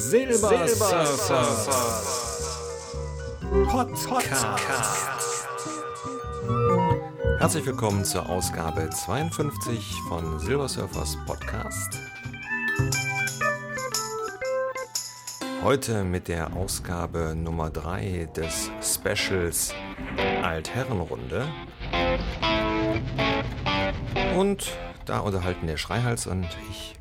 Silbersurfer Podcast. Herzlich willkommen zur Ausgabe 52 von Silbersurfers Podcast. Heute mit der Ausgabe Nummer 3 des Specials Altherrenrunde. Und da unterhalten der Schreihals und ich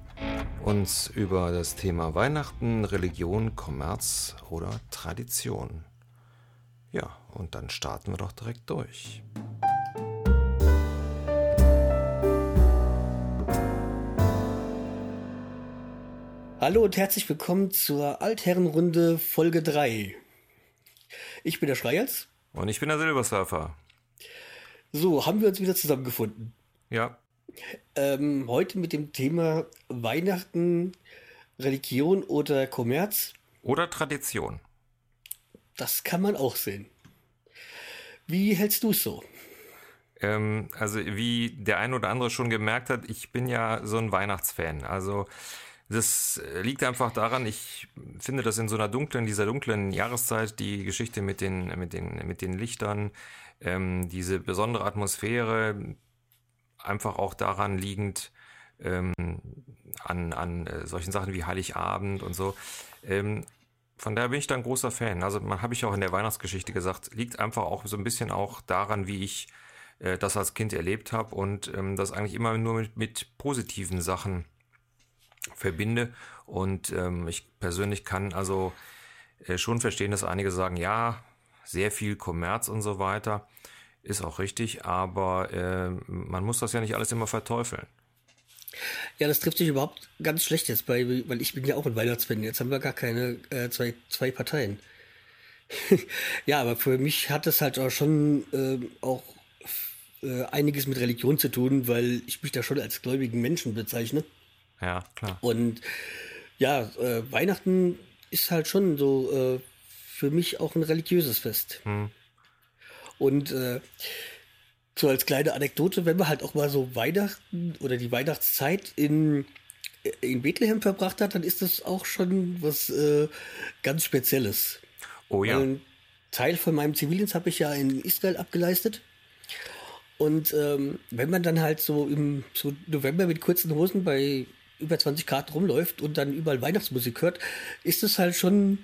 uns über das Thema Weihnachten, Religion, Kommerz oder Tradition. Ja, und dann starten wir doch direkt durch. Hallo und herzlich willkommen zur Altherrenrunde Folge 3. Ich bin der Schreihals. Und ich bin der Silbersurfer. So, haben wir uns wieder zusammengefunden. Ja, Ähm, heute mit dem Thema Weihnachten, Religion oder Kommerz. oder Tradition. Das kann man auch sehen. Wie hältst du es so? Ähm, also wie der ein oder andere schon gemerkt hat, ich bin ja so ein Weihnachtsfan. Also das liegt einfach daran, ich finde das in so einer dunklen, dieser dunklen Jahreszeit, die Geschichte mit den, mit den, mit den Lichtern, ähm, diese besondere Atmosphäre, einfach auch daran liegend, ähm, an, an äh, solchen Sachen wie Heiligabend und so. Ähm, von daher bin ich da ein großer Fan. Also man habe ich auch in der Weihnachtsgeschichte gesagt, liegt einfach auch so ein bisschen auch daran, wie ich äh, das als Kind erlebt habe und ähm, das eigentlich immer nur mit, mit positiven Sachen verbinde. Und ähm, ich persönlich kann also äh, schon verstehen, dass einige sagen, ja, sehr viel Kommerz und so weiter. Ist auch richtig, aber äh, man muss das ja nicht alles immer verteufeln. Ja, das trifft sich überhaupt ganz schlecht jetzt bei, weil ich bin ja auch ein Weihnachtsfan. Jetzt haben wir gar keine äh, zwei, zwei Parteien. ja, aber für mich hat es halt auch schon äh, auch äh, einiges mit Religion zu tun, weil ich mich da schon als gläubigen Menschen bezeichne. Ja, klar. Und ja, äh, Weihnachten ist halt schon so äh, für mich auch ein religiöses Fest. Hm. Und äh, so als kleine Anekdote, wenn man halt auch mal so Weihnachten oder die Weihnachtszeit in, in Bethlehem verbracht hat, dann ist das auch schon was äh, ganz Spezielles. Oh ja. Ein Teil von meinem Zivildienst habe ich ja in Israel abgeleistet. Und ähm, wenn man dann halt so im so November mit kurzen Hosen bei über 20 Grad rumläuft und dann überall Weihnachtsmusik hört, ist es halt schon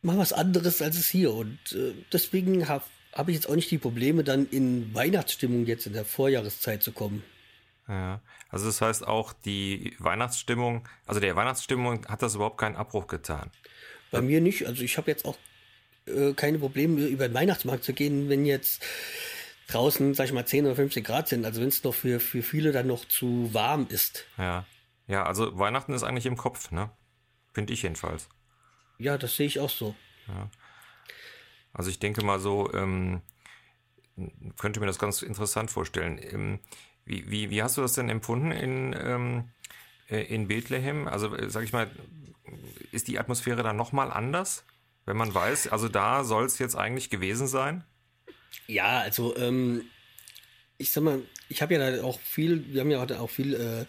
mal was anderes als es hier. Und äh, deswegen habe hab ich jetzt auch nicht die Probleme, dann in Weihnachtsstimmung jetzt in der Vorjahreszeit zu kommen. Ja, also das heißt auch die Weihnachtsstimmung, also der Weihnachtsstimmung hat das überhaupt keinen Abbruch getan. Bei mir nicht. Also ich habe jetzt auch äh, keine Probleme, über den Weihnachtsmarkt zu gehen, wenn jetzt draußen, sag ich mal, 10 oder 15 Grad sind. Also wenn es noch für, für viele dann noch zu warm ist. Ja. Ja, also Weihnachten ist eigentlich im Kopf, ne? Finde ich jedenfalls. Ja, das sehe ich auch so. Also ich denke mal so, ähm, könnte mir das ganz interessant vorstellen. Ähm, wie, wie, wie hast du das denn empfunden in, ähm, äh, in Bethlehem? Also äh, sag ich mal, ist die Atmosphäre da nochmal anders? Wenn man weiß, also da soll es jetzt eigentlich gewesen sein? Ja, also ähm, ich sag mal, ich habe ja da auch viel, wir haben ja heute auch viel äh,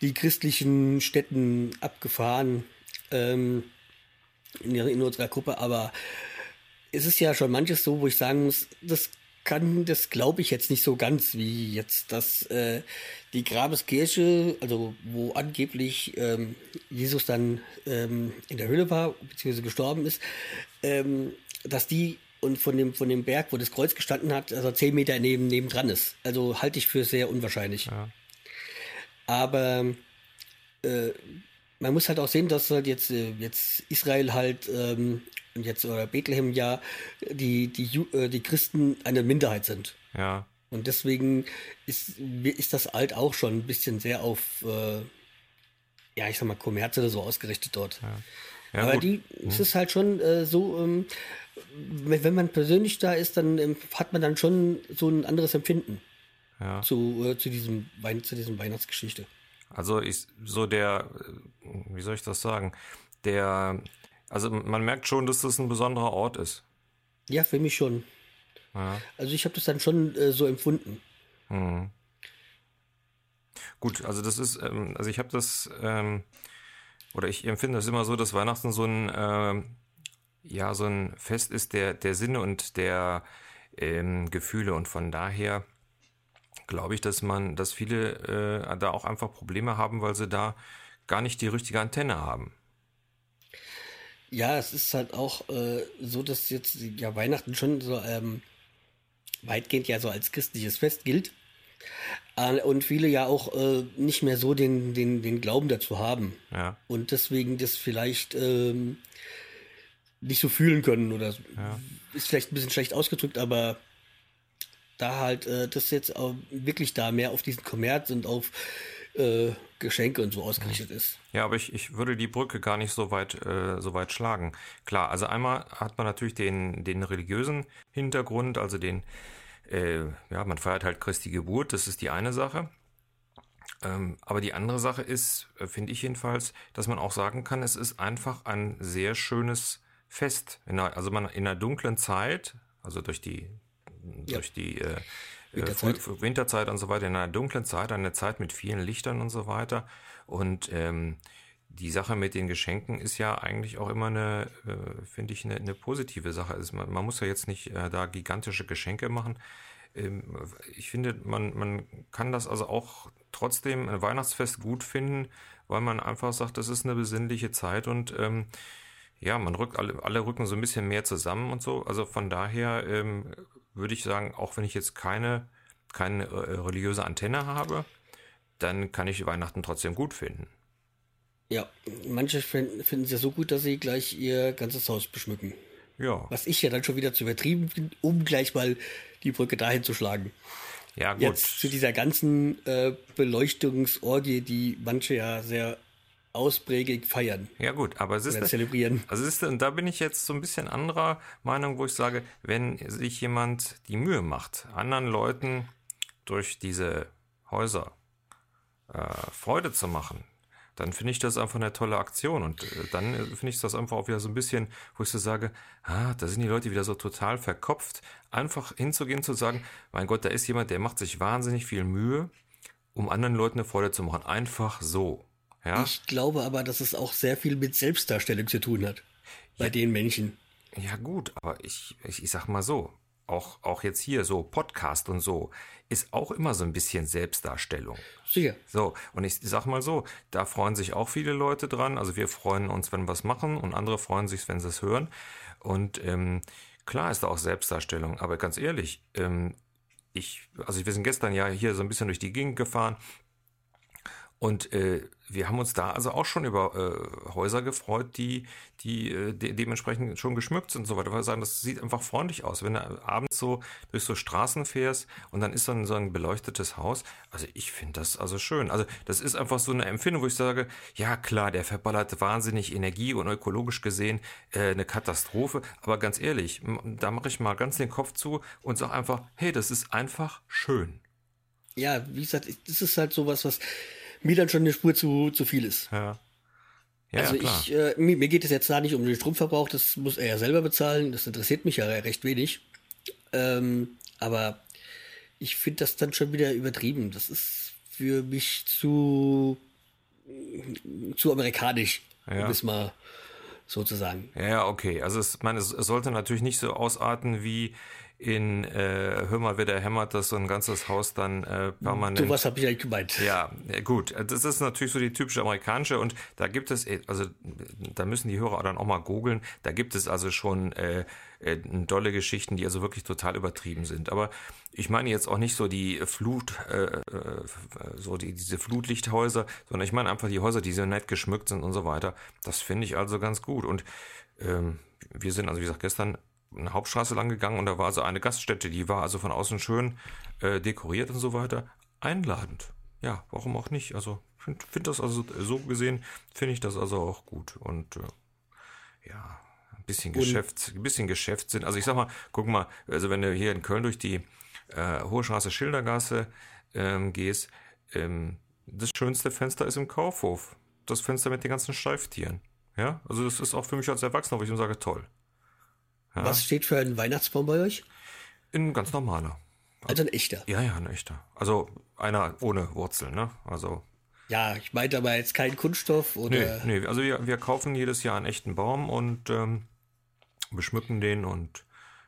die christlichen Städten abgefahren ähm, in, in unserer Gruppe, aber es ist ja schon manches so, wo ich sagen muss, das kann, das glaube ich jetzt nicht so ganz, wie jetzt das äh, die Grabeskirche, also wo angeblich ähm, Jesus dann ähm, in der Höhle war, beziehungsweise gestorben ist, ähm, dass die und von dem, von dem Berg, wo das Kreuz gestanden hat, also zehn Meter neben, neben dran ist. Also halte ich für sehr unwahrscheinlich. Ja. Aber äh, man muss halt auch sehen, dass halt jetzt, äh, jetzt Israel halt ähm, und jetzt oder Bethlehem ja die, die, Ju äh, die Christen eine Minderheit sind. Ja. Und deswegen ist, ist das alt auch schon ein bisschen sehr auf, äh, ja, ich sag mal, Kommerz oder so ausgerichtet dort. Ja, Aber gut. die, es ist halt schon äh, so, ähm, wenn wenn man persönlich da ist, dann ähm, hat man dann schon so ein anderes Empfinden ja. zu, äh, zu, diesem Wein, zu diesem Weihnachtsgeschichte. Also ich, so der, äh, wie soll ich das sagen? Der, also man merkt schon, dass das ein besonderer Ort ist. Ja, für mich schon. Ja. Also ich habe das dann schon äh, so empfunden. Hm. Gut, also das ist, ähm, also ich habe das ähm, oder ich empfinde es immer so, dass Weihnachten so ein, äh, ja, so ein Fest ist der, der Sinne und der ähm, Gefühle und von daher glaube ich, dass man, dass viele äh, da auch einfach Probleme haben, weil sie da gar nicht die richtige Antenne haben. Ja, es ist halt auch äh, so, dass jetzt ja Weihnachten schon so ähm, weitgehend ja so als christliches Fest gilt. Äh, und viele ja auch äh, nicht mehr so den, den, den Glauben dazu haben. Ja. Und deswegen das vielleicht ähm, nicht so fühlen können oder Ja. ist vielleicht ein bisschen schlecht ausgedrückt, aber da halt äh, das jetzt auch wirklich da mehr auf diesen Kommerz und auf äh, Geschenke und so ausgerichtet ist. Ja, aber ich, ich würde die Brücke gar nicht so weit, äh, so weit schlagen. Klar, also einmal hat man natürlich den, den religiösen Hintergrund, also den, äh, ja, man feiert halt Christi Geburt, das ist die eine Sache. Ähm, aber die andere Sache ist, äh, finde ich jedenfalls, dass man auch sagen kann, es ist einfach ein sehr schönes Fest. In einer, also man in einer dunklen Zeit, also durch die, Ja. durch die äh, Winterzeit. Winterzeit. Früh, Winterzeit und so weiter, in einer dunklen Zeit, eine Zeit mit vielen Lichtern und so weiter. Und ähm, die Sache mit den Geschenken ist ja eigentlich auch immer eine, äh, finde ich, eine, eine positive Sache. Also man, man muss ja jetzt nicht äh, da gigantische Geschenke machen. Ähm, ich finde, man, man kann das also auch trotzdem ein Weihnachtsfest gut finden, weil man einfach sagt, das ist eine besinnliche Zeit und ähm, ja, man rückt alle, alle rücken so ein bisschen mehr zusammen und so. Also von daher ähm, würde ich sagen, auch wenn ich jetzt keine, keine äh, religiöse Antenne habe, dann kann ich Weihnachten trotzdem gut finden. Ja, manche fin- finden es ja so gut, dass sie gleich ihr ganzes Haus beschmücken. Ja, Was ich ja dann schon wieder zu übertrieben finde, um gleich mal die Brücke dahin zu schlagen. ja gut. Jetzt zu dieser ganzen äh, Beleuchtungsorgie, die manche ja sehr ausprägig feiern Ja gut, aber es ist oder zelebrieren. Also ist, und da bin ich jetzt so ein bisschen anderer Meinung, wo ich sage, wenn sich jemand die Mühe macht, anderen Leuten durch diese Häuser äh, Freude zu machen, dann finde ich das einfach eine tolle Aktion. Und äh, dann äh, finde ich das einfach auch wieder so ein bisschen, wo ich so sage, ah, da sind die Leute wieder so total verkopft, einfach hinzugehen zu sagen, mein Gott, da ist jemand, der macht sich wahnsinnig viel Mühe, um anderen Leuten eine Freude zu machen. Einfach so. Ja? Ich glaube aber, dass es auch sehr viel mit Selbstdarstellung zu tun hat. Bei den Menschen. Ja gut, aber ich, ich, ich sag mal so, auch, auch jetzt hier so Podcast und so, ist auch immer so ein bisschen Selbstdarstellung. Sicher. So, und ich sag mal so, da freuen sich auch viele Leute dran. Also wir freuen uns, wenn wir was machen und andere freuen sich, wenn sie es hören. Und ähm, klar ist da auch Selbstdarstellung, aber ganz ehrlich, ähm, ich, also wir sind gestern ja hier so ein bisschen durch die Gegend gefahren und äh, wir haben uns da also auch schon über äh, Häuser gefreut, die, die äh, de dementsprechend schon geschmückt sind und so weiter. Weil wir sagen, das sieht einfach freundlich aus. Wenn du abends so durch so Straßen fährst und dann ist dann so ein beleuchtetes Haus. Also ich finde das also schön. Also das ist einfach so eine Empfindung, wo ich sage, ja klar, der verballert wahnsinnig Energie und ökologisch gesehen äh, eine Katastrophe. Aber ganz ehrlich, da mache ich mal ganz den Kopf zu und sage einfach, hey, das ist einfach schön. Ja, wie gesagt, das ist halt sowas, was mir dann schon eine Spur zu, zu viel ist. Ja. Ja, also ja, ich, äh, mir, mir geht es jetzt da nicht um den Stromverbrauch, das muss er ja selber bezahlen, das interessiert mich ja recht wenig. Ähm, aber ich finde das dann schon wieder übertrieben. Das ist für mich zu, zu amerikanisch, Ja. um es mal so zu sagen. Ja, okay. Also es, meine, es sollte natürlich nicht so ausarten wie in äh, Hör mal, wer der hämmert, dass so ein ganzes Haus dann äh, permanent. So was habe ich eigentlich gemeint. Ja, ja, gut. Das ist natürlich so die typische amerikanische und da gibt es, eh- also da müssen die Hörer dann auch mal googeln. Da gibt es also schon äh, äh, dolle Geschichten, die also wirklich total übertrieben sind. Aber ich meine jetzt auch nicht so die Flut, äh, äh, so die, diese Flutlichthäuser, sondern ich meine einfach die Häuser, die so nett geschmückt sind und so weiter. Das finde ich also ganz gut. Und ähm, wir sind also, wie gesagt, gestern eine Hauptstraße lang gegangen und da war also eine Gaststätte, die war also von außen schön äh, dekoriert und so weiter. Einladend. Ja, warum auch nicht? Also, finde find das also so gesehen, finde ich das also auch gut. Und äh, ja, ein bisschen Geschäft, ein bisschen Geschäftssinn. Also ich sag mal, guck mal, also wenn du hier in Köln durch die äh, Hohe Straße Schildergasse ähm, gehst, ähm, das schönste Fenster ist im Kaufhof. Das Fenster mit den ganzen Steiftieren. Ja, also das ist auch für mich als Erwachsener, wo ich immer sage, toll. Ja, Was steht für ein Weihnachtsbaum bei euch? ein ganz normaler. Also ein echter. Ja, ja, ein echter. Also einer ohne Wurzeln, ne? Also Ja, ich meinte aber jetzt keinen Kunststoff oder. Nee, nee. also wir, wir kaufen jedes Jahr einen echten Baum und ähm, beschmücken den und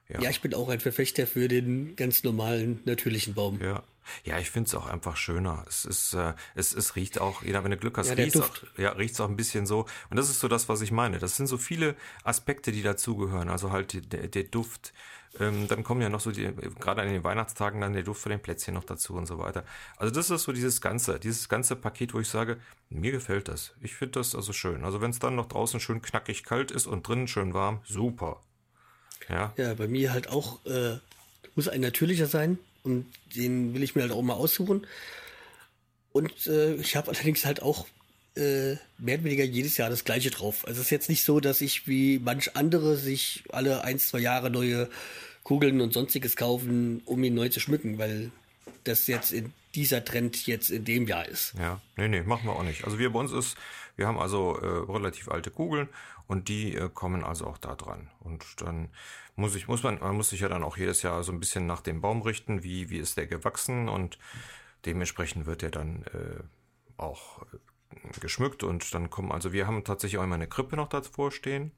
ja. ja, ich bin auch ein Verfechter für den ganz normalen, natürlichen Baum. Ja, ja ich finde es auch einfach schöner. Es ist, äh, es, es riecht auch, jeder, wenn du Glück hast, ja, riecht es auch, ja, riecht's auch ein bisschen so. Und das ist so das, was ich meine. Das sind so viele Aspekte, die dazugehören. Also halt der, der Duft. Ähm, dann kommen ja noch so die, gerade an den Weihnachtstagen dann der Duft von den Plätzchen noch dazu und so weiter. Also das ist so dieses ganze, dieses ganze Paket, wo ich sage, mir gefällt das. Ich finde das also schön. Also wenn es dann noch draußen schön knackig kalt ist und drinnen schön warm, super. Ja. Ja, bei mir halt auch, äh, muss ein natürlicher sein und den will ich mir halt auch mal aussuchen. Und äh, ich habe allerdings halt auch äh, mehr oder weniger jedes Jahr das gleiche drauf. Also es ist jetzt nicht so, dass ich wie manch andere sich alle ein, zwei Jahre neue Kugeln und sonstiges kaufen, um ihn neu zu schmücken, weil das jetzt in dieser Trend jetzt in dem Jahr ist. Ja, nee, nee, machen wir auch nicht. Also wir bei uns ist, wir haben also äh, relativ alte Kugeln und die äh, kommen also auch da dran. Und dann muss ich, muss man, man muss sich ja dann auch jedes Jahr so ein bisschen nach dem Baum richten, wie, wie ist der gewachsen und dementsprechend wird der dann äh, auch äh, geschmückt und dann kommen, also wir haben tatsächlich auch immer eine Krippe noch davor stehen.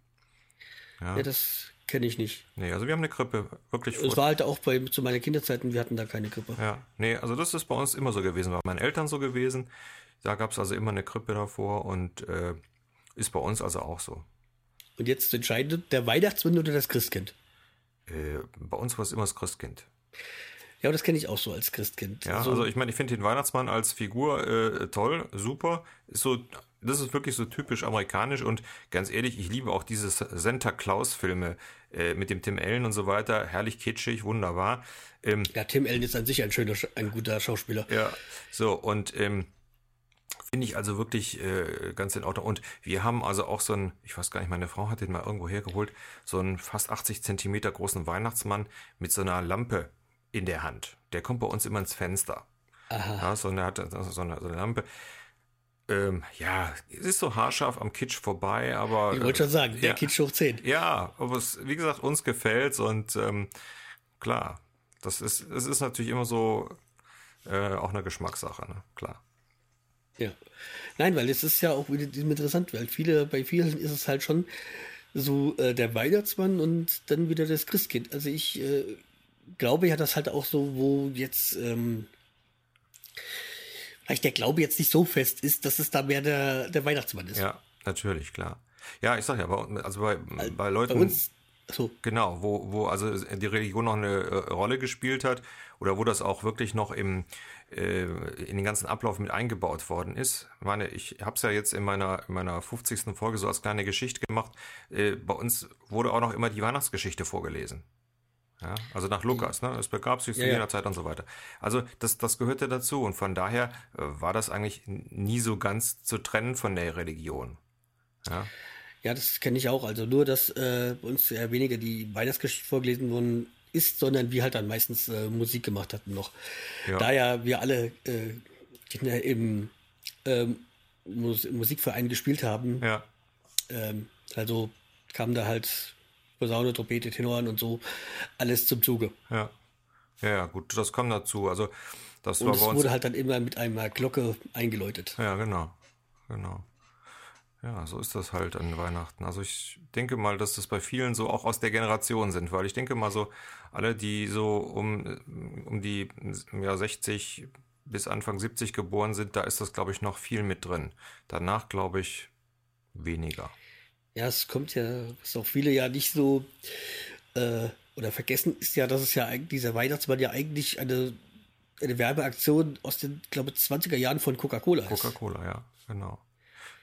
Ja, ja das kenne ich nicht. Nee, also wir haben eine Krippe, wirklich. Es war halt auch bei, zu meiner Kinderzeiten, wir hatten da keine Krippe. Ja, nee, also das ist bei uns immer so gewesen, bei meinen Eltern so gewesen. Da gab es also immer eine Krippe davor und äh, ist bei uns also auch so. Und jetzt entscheidet der Weihnachtsmann oder das Christkind? Äh, bei uns war es immer das Christkind. Ja, das kenne ich auch so als Christkind. Ja, also, also ich meine, ich finde den Weihnachtsmann als Figur äh, toll, super. Ist so, das ist wirklich so typisch amerikanisch und ganz ehrlich, ich liebe auch diese Santa Claus-Filme äh, mit dem Tim Allen und so weiter. Herrlich kitschig, wunderbar. Ähm, ja, Tim Allen ist an sich ein schöner, ein guter Schauspieler. Ja, so und ähm, Finde ich also wirklich äh, ganz in Ordnung. Und wir haben also auch so ein, ich weiß gar nicht, meine Frau hat den mal irgendwo hergeholt, so einen fast 80 Zentimeter großen Weihnachtsmann mit so einer Lampe in der Hand. Der kommt bei uns immer ins Fenster. Aha. Ja, so eine, hat so eine, so eine Lampe. Ähm, ja, es ist so haarscharf am Kitsch vorbei, aber. Ich wollte schon sagen, der ja, Kitsch hoch 10. Ja, aber es, wie gesagt, uns gefällt's und ähm, klar, das ist, es ist natürlich immer so äh, auch eine Geschmackssache, ne? Klar. Ja. Nein, weil es ist ja auch wieder interessant, weil viele, bei vielen ist es halt schon so äh, der Weihnachtsmann und dann wieder das Christkind. Also ich äh, glaube ja, dass halt auch so, wo jetzt ähm, vielleicht der Glaube jetzt nicht so fest ist, dass es da mehr der, der Weihnachtsmann ist. Ja, natürlich, klar. Ja, ich sag ja, bei, also bei, bei Leuten. Bei uns, so. Genau, wo, wo also die Religion noch eine äh, Rolle gespielt hat oder wo das auch wirklich noch im, äh, in den ganzen Ablauf mit eingebaut worden ist. Ich meine, ich habe es ja jetzt in meiner, in meiner 50. Folge so als kleine Geschichte gemacht. Äh, bei uns wurde auch noch immer die Weihnachtsgeschichte vorgelesen. Ja, also nach Lukas, ne? Es begab sich zu ja, jener ja. Zeit und so weiter. Also das, das gehörte dazu und von daher äh, war das eigentlich nie so ganz zu trennen von der Religion. Ja, ja das kenne ich auch. Also nur, dass äh, bei uns eher weniger die Weihnachtsgeschichte vorgelesen wurden, ist, sondern wir halt dann meistens äh, Musik gemacht hatten noch. Ja. Da ja wir alle äh, im ähm, Mus Musikverein gespielt haben, ja. ähm, also kam da halt Posaune, Trompete, Tenoren und so alles zum Zuge. Ja. Ja, gut, das kam dazu. Also das und war es bei uns wurde halt dann immer mit einer Glocke eingeläutet. Ja, genau. Genau. Ja, so ist das halt an Weihnachten. Also ich denke mal, dass das bei vielen so auch aus der Generation sind, weil ich denke mal so, alle, die so um, um die ja, 60 bis Anfang 70 geboren sind, da ist das, glaube ich, noch viel mit drin. Danach, glaube ich, weniger. Ja, es kommt ja, was auch viele ja nicht so äh, oder vergessen ist ja, dass es ja eigentlich, dieser Weihnachtsmann ja eigentlich eine, eine Werbeaktion aus den, glaube ich, 20er Jahren von Coca-Cola ist. Coca-Cola, ja, genau.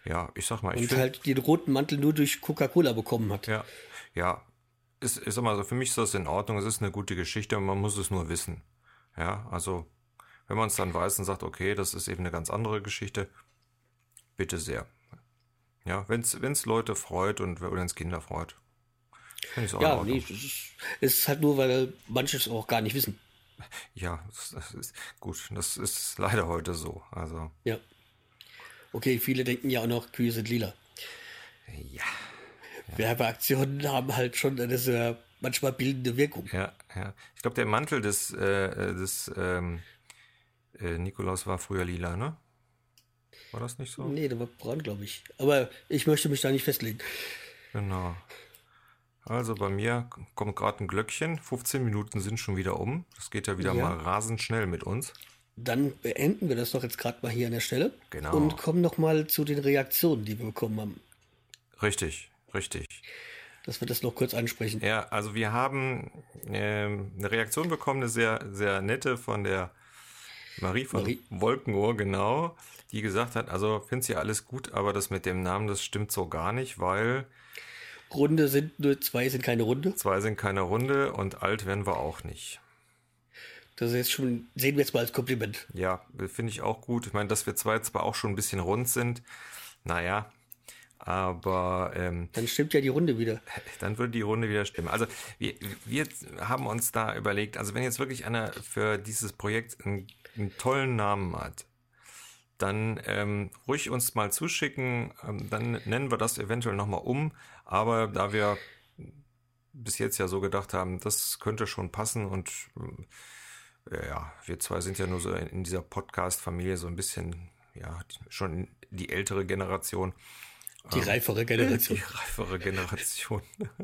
Ja, ich sag mal, ich. Und halt den roten Mantel nur durch Coca-Cola bekommen hat. Ja, ja. Ist, ist immer so, für mich ist das in Ordnung, es ist eine gute Geschichte und man muss es nur wissen. Ja, also, wenn man es dann weiß und sagt, okay, das ist eben eine ganz andere Geschichte, bitte sehr. Ja, wenn es Leute freut und wenn es Kinder freut. Ja, nee, es ist, es ist halt nur, weil manche es auch gar nicht wissen. Ja, das ist gut. Das ist leider heute so. Also. Ja. Okay, viele denken ja auch noch, Kühe sind lila. Ja. ja. Werbeaktionen haben halt schon eine sehr manchmal bildende Wirkung. Ja, ja. Ich glaube, der Mantel des, äh, des ähm, äh, Nikolaus war früher lila, ne? War das nicht so? Nee, der war braun, glaube ich. Aber ich möchte mich da nicht festlegen. Genau. Also bei mir kommt gerade ein Glöckchen. 15 Minuten sind schon wieder um. Das geht ja wieder Ja. mal rasend schnell mit uns. Dann beenden wir das doch jetzt gerade mal hier an der Stelle. Genau. Und kommen noch mal zu den Reaktionen, die wir bekommen haben. Richtig, richtig. Dass wir das noch kurz ansprechen. Ja, also wir haben ähm, eine Reaktion bekommen, eine sehr, sehr nette von der Marie von Marie. Wolkenohr, genau, die gesagt hat, also findet sie alles gut, aber das mit dem Namen, das stimmt so gar nicht, weil Runde sind nur zwei, sind keine Runde. zwei sind keine Runde und alt werden wir auch nicht. Das ist schon, sehen wir jetzt mal als Kompliment. Ja, finde ich auch gut. Ich meine, dass wir zwei zwar auch schon ein bisschen rund sind, naja, aber ähm, Dann stimmt ja die Runde wieder. dann würde die Runde wieder stimmen. Also wir, wir haben uns da überlegt, also wenn jetzt wirklich einer für dieses Projekt einen, einen tollen Namen hat, dann ähm, ruhig uns mal zuschicken, ähm, dann nennen wir das eventuell nochmal um, aber da wir bis jetzt ja so gedacht haben, das könnte schon passen und äh, ja, wir zwei sind ja nur so in, dieser Podcast-Familie so ein bisschen, ja, schon die ältere Generation. Die reifere Generation. Die reifere Generation.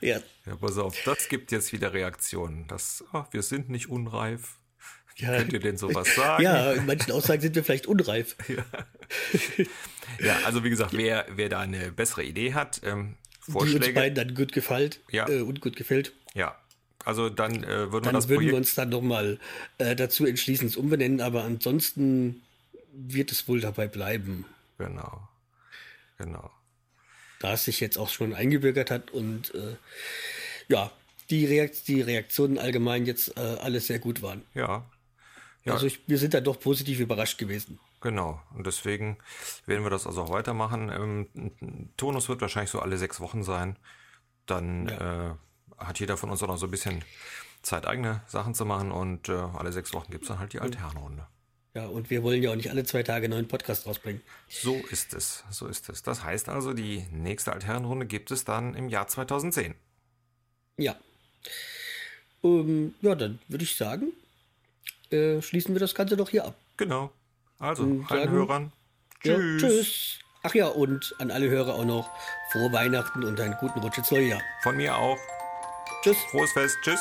Ja, Ja, pass auf, das gibt jetzt wieder Reaktionen. Das, ach, wir sind nicht unreif. Ja. könnt ihr denn sowas sagen? ja, in manchen Aussagen sind wir vielleicht unreif. Ja, also wie gesagt, wer, wer da eine bessere Idee hat, ähm, Die uns Vorschläge, beiden dann gut gefällt Ja. äh, und gut gefällt. ja, also dann äh, würden wir Dann das würden wir uns dann nochmal äh, dazu entschließen, es umbenennen, aber ansonsten wird es wohl dabei bleiben, genau, genau, da es sich jetzt auch schon eingebürgert hat und äh, ja, die, Reakt die Reaktionen allgemein jetzt äh, alles sehr gut waren. ja, ja, Also ich, wir sind da doch positiv überrascht gewesen. genau. Und deswegen werden wir das also auch weitermachen. Ähm, Tonus wird wahrscheinlich so alle sechs Wochen sein. Dann äh, hat jeder von uns auch noch so ein bisschen Zeit, eigene Sachen zu machen und äh, alle sechs Wochen gibt's dann halt die Altherrenrunde. Ja, und wir wollen ja auch nicht alle zwei Tage einen neuen Podcast rausbringen. So ist es, so ist es. Das heißt also, die nächste Altherrenrunde gibt es dann im Jahr 2010. Ja. Ähm, ja, dann würde ich sagen, äh, schließen wir das Ganze doch hier ab. Genau. Also, Und allen sagen- Hörern. Ja, Tschüss. tschüss. Ach ja, und an alle Hörer auch noch frohe Weihnachten und einen guten Rutsch ins neue Jahr. Von mir auch. Tschüss. Frohes Fest. Tschüss.